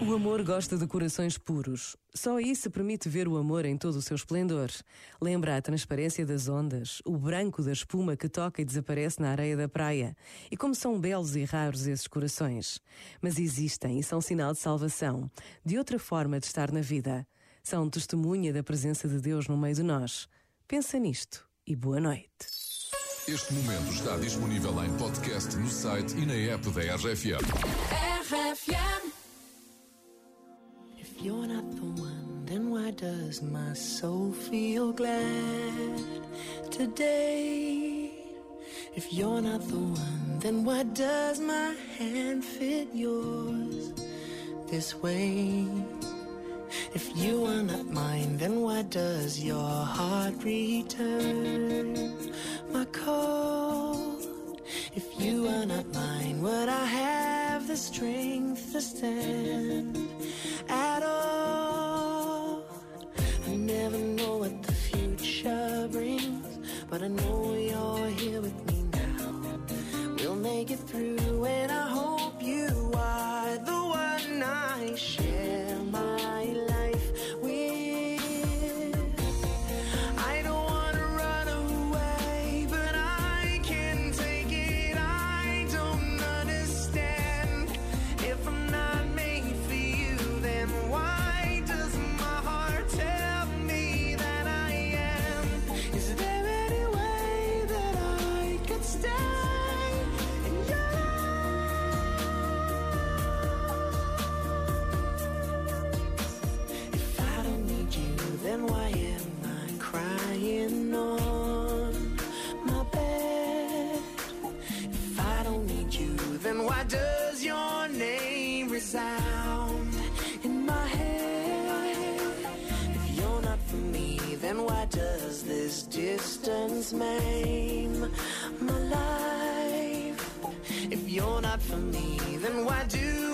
O amor gosta de corações puros. Só isso permite ver o amor em todo o seu esplendor. Lembra a transparência das ondas, o branco da espuma que toca e desaparece na areia da praia. E como são belos e raros esses corações. Mas existem e são sinal de salvação, de outra forma de estar na vida. São testemunha da presença de Deus no meio de nós. Pensa nisto e boa noite. Este momento está disponível em podcast no site e na app da RFM. RFM. If you're not the one, then why does my soul feel glad today? If you're not the one, then why does my hand fit yours this way? If you are not mine, then why does your heart return strength to stand at all? I never know what the future brings, but I know you're here with me now. We'll make it through, and I why does your name resound in my head? If you're not for me, then why does this distance maim my life? If you're not for me, then why do